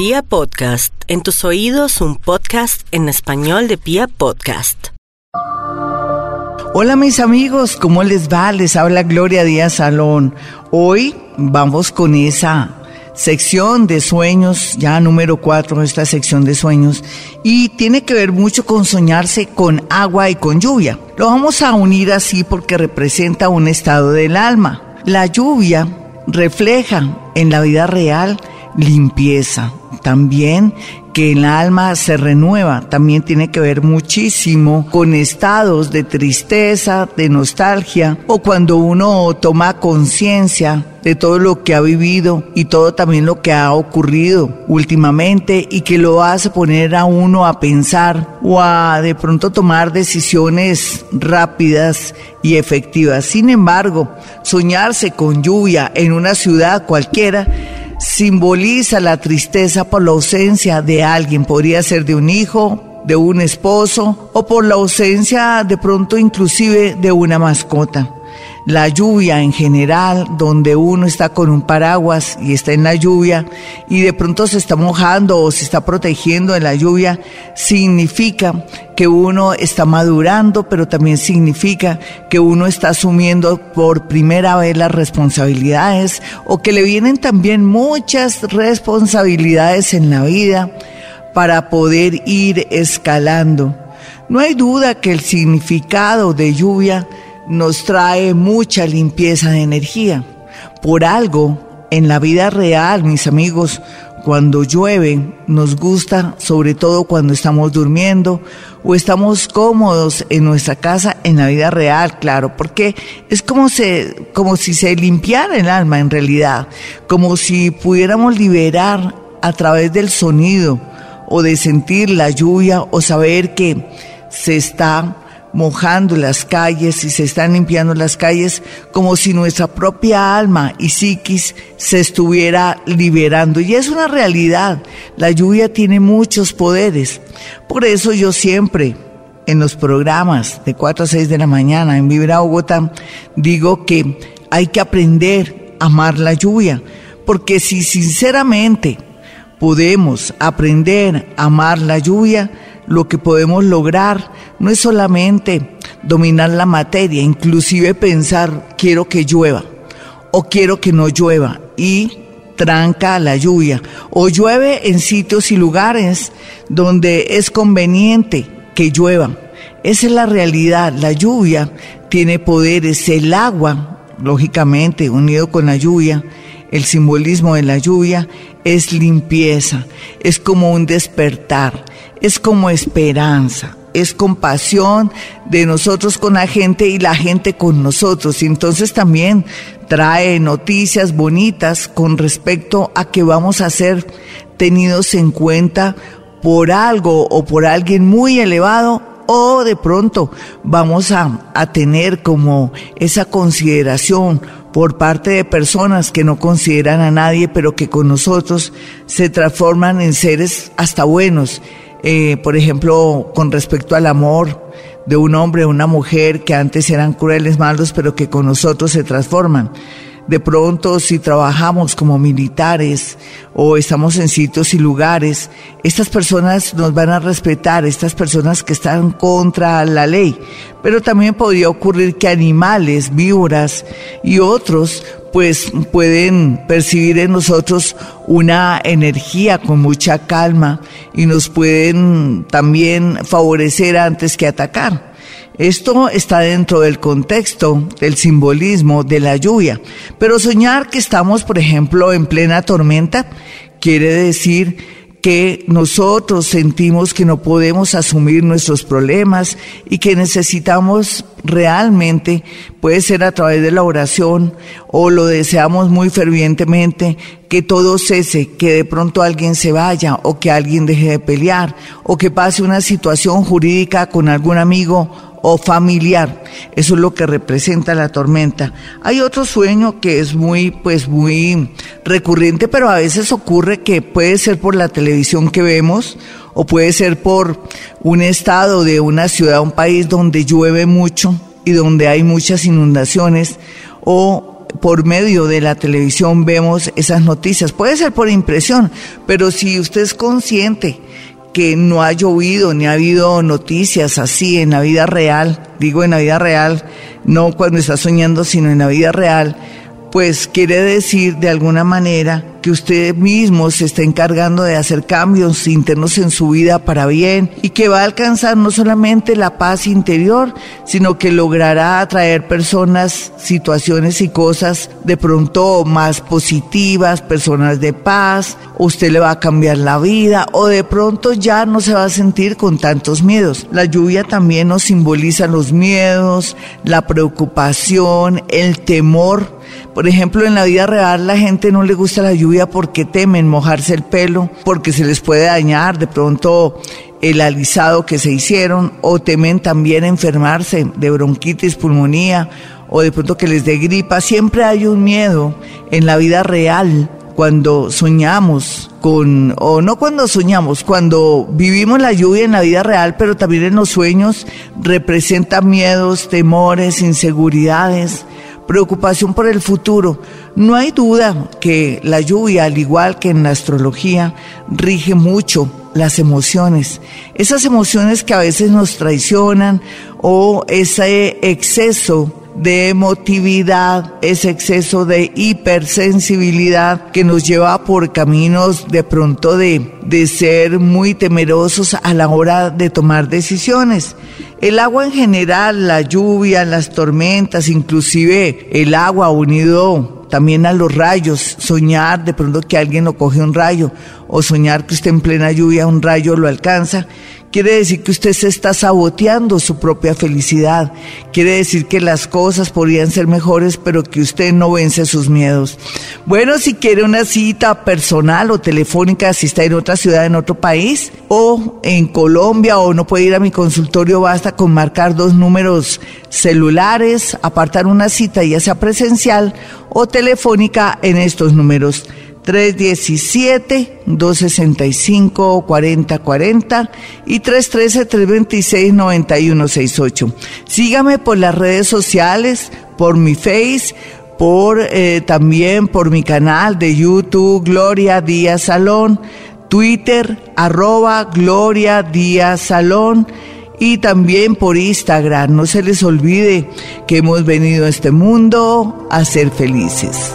Pia Podcast, en tus oídos un podcast en español de Pia Podcast. Hola mis amigos, ¿cómo les va? Les habla Gloria Díaz Salón. Hoy vamos con esa sección de sueños, ya número cuatro, esta sección de sueños, y tiene que ver mucho con soñarse con agua y con lluvia. Lo vamos a unir así porque representa un estado del alma. La lluvia refleja en la vida real limpieza, también que el alma se renueva, también tiene que ver muchísimo con estados de tristeza, de nostalgia, o cuando uno toma conciencia de todo lo que ha vivido y todo también lo que ha ocurrido últimamente y que lo hace poner a uno a pensar o a de pronto tomar decisiones rápidas y efectivas. Sin embargo, soñarse con lluvia en una ciudad cualquiera simboliza la tristeza por la ausencia de alguien, podría ser de un hijo, de un esposo o por la ausencia de pronto inclusive de una mascota la lluvia en general, donde uno está con un paraguas y está en la lluvia y de pronto se está mojando o se está protegiendo en la lluvia, significa que uno está madurando, pero también significa que uno está asumiendo por primera vez las responsabilidades o que le vienen también muchas responsabilidades en la vida para poder ir escalando. No hay duda que el significado de lluvia nos trae mucha limpieza de energía. Por algo, en la vida real, mis amigos, cuando llueve, nos gusta, sobre todo cuando estamos durmiendo o estamos cómodos en nuestra casa, en la vida real, claro, porque es como, se, como si se limpiara el alma en realidad, como si pudiéramos liberar a través del sonido o de sentir la lluvia o saber que se está mojando las calles y se están limpiando las calles como si nuestra propia alma y psiquis se estuviera liberando. Y es una realidad, la lluvia tiene muchos poderes. Por eso yo siempre en los programas de 4 a 6 de la mañana en Vibra Bogotá digo que hay que aprender a amar la lluvia, porque si sinceramente podemos aprender a amar la lluvia, lo que podemos lograr. No es solamente dominar la materia, inclusive pensar quiero que llueva o quiero que no llueva y tranca la lluvia. O llueve en sitios y lugares donde es conveniente que llueva. Esa es la realidad, la lluvia tiene poderes, el agua, lógicamente, unido con la lluvia, el simbolismo de la lluvia es limpieza, es como un despertar, es como esperanza, es compasión de nosotros con la gente y la gente con nosotros. Y entonces también trae noticias bonitas con respecto a que vamos a ser tenidos en cuenta por algo o por alguien muy elevado o de pronto vamos a, a tener como esa consideración por parte de personas que no consideran a nadie, pero que con nosotros se transforman en seres hasta buenos. Eh, por ejemplo, con respecto al amor de un hombre o una mujer que antes eran crueles, malos, pero que con nosotros se transforman. De pronto, si trabajamos como militares o estamos en sitios y lugares, estas personas nos van a respetar, estas personas que están contra la ley. Pero también podría ocurrir que animales, víboras y otros pues pueden percibir en nosotros una energía con mucha calma y nos pueden también favorecer antes que atacar. Esto está dentro del contexto del simbolismo de la lluvia. Pero soñar que estamos, por ejemplo, en plena tormenta quiere decir que nosotros sentimos que no podemos asumir nuestros problemas y que necesitamos realmente, puede ser a través de la oración o lo deseamos muy fervientemente, que todo cese, que de pronto alguien se vaya o que alguien deje de pelear o que pase una situación jurídica con algún amigo o familiar. Eso es lo que representa la tormenta. Hay otro sueño que es muy, pues muy recurrente, pero a veces ocurre que puede ser por la televisión que vemos o puede ser por un estado de una ciudad, un país donde llueve mucho y donde hay muchas inundaciones o por medio de la televisión vemos esas noticias. Puede ser por impresión, pero si usted es consciente que no ha llovido ni ha habido noticias así en la vida real, digo en la vida real, no cuando está soñando, sino en la vida real, pues quiere decir de alguna manera que usted mismo se está encargando de hacer cambios internos en su vida para bien y que va a alcanzar no solamente la paz interior, sino que logrará atraer personas, situaciones y cosas de pronto más positivas, personas de paz, usted le va a cambiar la vida o de pronto ya no se va a sentir con tantos miedos. La lluvia también nos simboliza los miedos, la preocupación, el temor. Por ejemplo, en la vida real la gente no le gusta la lluvia porque temen mojarse el pelo, porque se les puede dañar de pronto el alisado que se hicieron, o temen también enfermarse de bronquitis, pulmonía, o de pronto que les dé gripa. Siempre hay un miedo en la vida real cuando soñamos con, o no cuando soñamos, cuando vivimos la lluvia en la vida real, pero también en los sueños, representa miedos, temores, inseguridades preocupación por el futuro. No hay duda que la lluvia, al igual que en la astrología, rige mucho las emociones. Esas emociones que a veces nos traicionan o ese exceso de emotividad, ese exceso de hipersensibilidad que nos lleva por caminos de pronto de, de ser muy temerosos a la hora de tomar decisiones. El agua en general, la lluvia, las tormentas, inclusive el agua unido también a los rayos, soñar de pronto que alguien lo coge un rayo o soñar que usted en plena lluvia un rayo lo alcanza, quiere decir que usted se está saboteando su propia felicidad, quiere decir que las cosas podrían ser mejores, pero que usted no vence sus miedos. Bueno, si quiere una cita personal o telefónica, si está en otra ciudad, en otro país, o en Colombia, o no puede ir a mi consultorio, basta con marcar dos números celulares, apartar una cita, ya sea presencial o telefónica, en estos números 317-265-4040 y 313-326-9168. Sígame por las redes sociales, por mi Face, por eh, también por mi canal de YouTube Gloria Díaz Salón, Twitter arroba Gloria Díaz Salón y también por Instagram. No se les olvide que hemos venido a este mundo a ser felices.